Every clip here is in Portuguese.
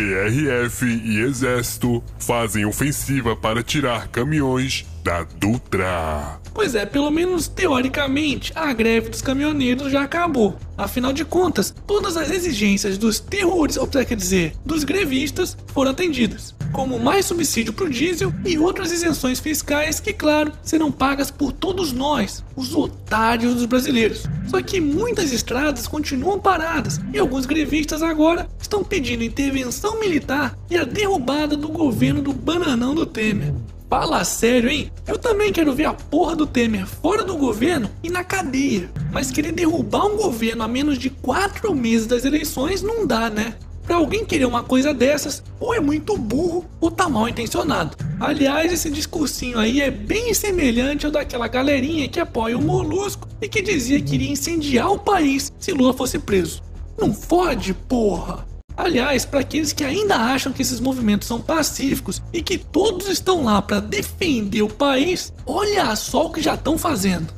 PRF e Exército fazem ofensiva para tirar caminhões da Dutra. Pois é, pelo menos teoricamente, a greve dos caminhoneiros já acabou. Afinal de contas, todas as exigências dos terroristas, ou quer dizer, dos grevistas, foram atendidas. Como mais subsídio para o diesel e outras isenções fiscais que, claro, serão pagas por todos nós, os otários dos brasileiros. Só que muitas estradas continuam paradas e alguns grevistas agora estão pedindo intervenção militar e a derrubada do governo do bananão do Temer. Fala sério, hein? Eu também quero ver a porra do Temer fora do governo e na cadeia. Mas querer derrubar um governo a menos de quatro meses das eleições não dá, né? Pra alguém querer uma coisa dessas, ou é muito burro ou tá mal intencionado. Aliás, esse discursinho aí é bem semelhante ao daquela galerinha que apoia o Molusco e que dizia que iria incendiar o país se Lula fosse preso. Não fode, porra! Aliás, para aqueles que ainda acham que esses movimentos são pacíficos e que todos estão lá para defender o país, olha só o que já estão fazendo.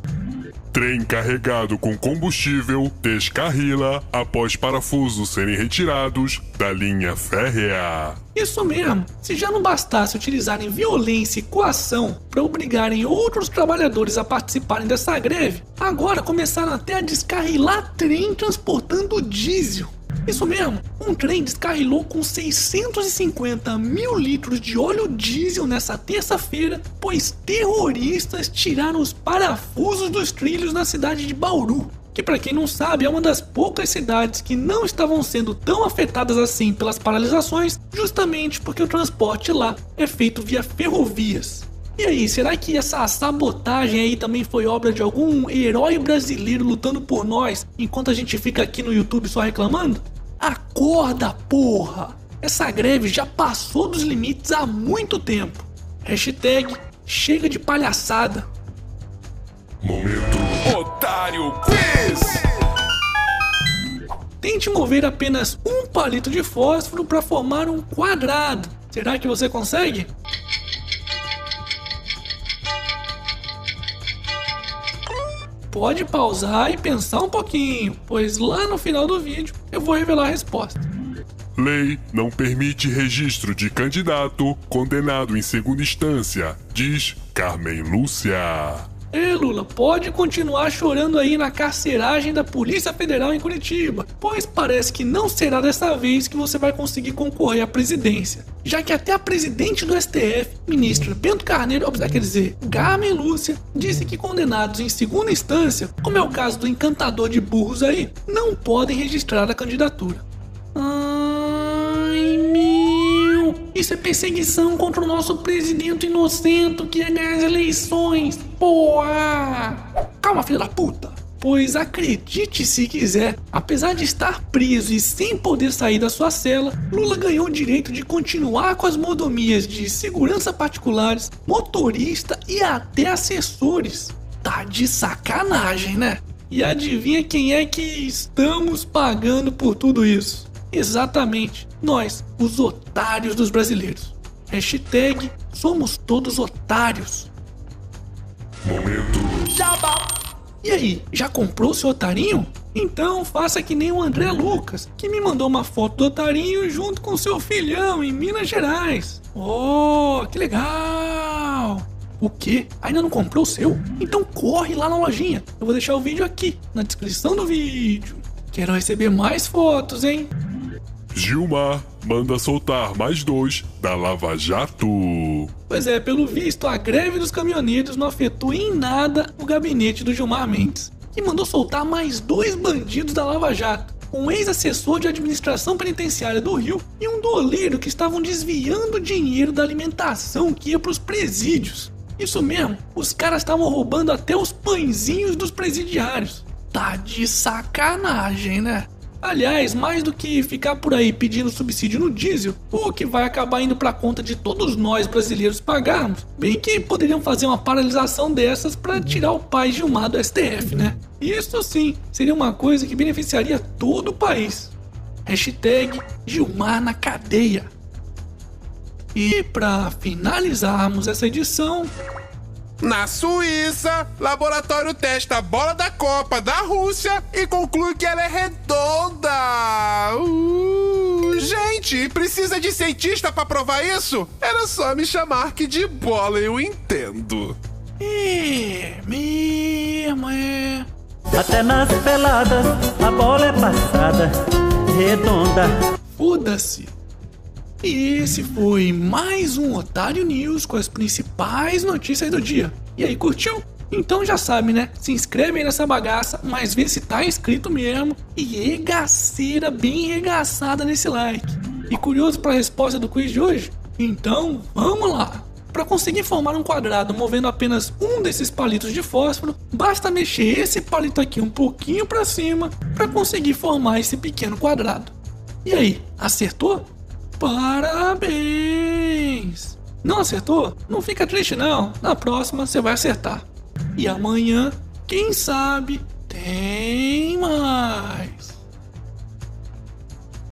Trem carregado com combustível descarrila após parafusos serem retirados da linha férrea. Isso mesmo, se já não bastasse utilizarem violência e coação para obrigarem outros trabalhadores a participarem dessa greve, agora começaram até a descarrilar trem transportando diesel. Isso mesmo, um trem descarrilou com 650 mil litros de óleo diesel nessa terça-feira, pois terroristas tiraram os parafusos dos trilhos na cidade de Bauru. Que, para quem não sabe, é uma das poucas cidades que não estavam sendo tão afetadas assim pelas paralisações, justamente porque o transporte lá é feito via ferrovias. E aí, será que essa sabotagem aí também foi obra de algum herói brasileiro lutando por nós, enquanto a gente fica aqui no YouTube só reclamando? Acorda, porra! Essa greve já passou dos limites há muito tempo. Hashtag chega de palhaçada. Momento Otário Quiz! Tente mover apenas um palito de fósforo para formar um quadrado. Será que você consegue? Pode pausar e pensar um pouquinho, pois lá no final do vídeo eu vou revelar a resposta. Lei não permite registro de candidato condenado em segunda instância, diz Carmen Lúcia. É, Lula, pode continuar chorando aí na carceragem da Polícia Federal em Curitiba, pois parece que não será dessa vez que você vai conseguir concorrer à presidência, já que até a presidente do STF, ministra Bento Carneiro, quer dizer, Carmen Lúcia, disse que condenados em segunda instância, como é o caso do encantador de burros aí, não podem registrar a candidatura. Meu! Isso é perseguição contra o nosso presidente inocente que ia ganhar as eleições! Porra! Calma, filha da puta! Pois acredite se quiser, apesar de estar preso e sem poder sair da sua cela, Lula ganhou o direito de continuar com as modomias de segurança particulares, motorista e até assessores. Tá de sacanagem, né? E adivinha quem é que estamos pagando por tudo isso? Exatamente, nós, os otários dos brasileiros. Hashtag somos todos otários. Momento E aí, já comprou seu otarinho? Então faça que nem o André Lucas, que me mandou uma foto do otarinho junto com seu filhão em Minas Gerais. Oh, que legal! O que? Ainda não comprou o seu? Então corre lá na lojinha. Eu vou deixar o vídeo aqui, na descrição do vídeo. Quero receber mais fotos, hein? Gilmar manda soltar mais dois da Lava Jato. Pois é, pelo visto, a greve dos caminhoneiros não afetou em nada o gabinete do Gilmar Mendes, que mandou soltar mais dois bandidos da Lava Jato. Um ex-assessor de administração penitenciária do Rio e um doleiro que estavam desviando dinheiro da alimentação que ia para os presídios. Isso mesmo, os caras estavam roubando até os pãezinhos dos presidiários. Tá de sacanagem, né? Aliás, mais do que ficar por aí pedindo subsídio no diesel, o que vai acabar indo para conta de todos nós brasileiros pagarmos, bem que poderiam fazer uma paralisação dessas para tirar o pai Gilmar do STF, né? Isso sim seria uma coisa que beneficiaria todo o país. Hashtag Gilmar na cadeia. E para finalizarmos essa edição, Na Suíça, laboratório testa a bola da Copa da Rússia e conclui que ela é redonda. Uh, gente! Precisa de cientista pra provar isso? Era só me chamar que de bola eu entendo. É, mesmo é. Até nas peladas a bola é passada, redonda. Foda-se. E esse foi mais um Otário News com as principais notícias do dia. E aí, curtiu? Então já sabe, né? Se inscreve aí nessa bagaça, mas vê se tá inscrito mesmo. E regaceira bem regaçada nesse like. E curioso para a resposta do quiz de hoje? Então vamos lá! Para conseguir formar um quadrado movendo apenas um desses palitos de fósforo, basta mexer esse palito aqui um pouquinho para cima para conseguir formar esse pequeno quadrado. E aí, acertou? Parabéns! Não acertou? Não fica triste não. Na próxima você vai acertar. E amanhã, quem sabe, tem mais.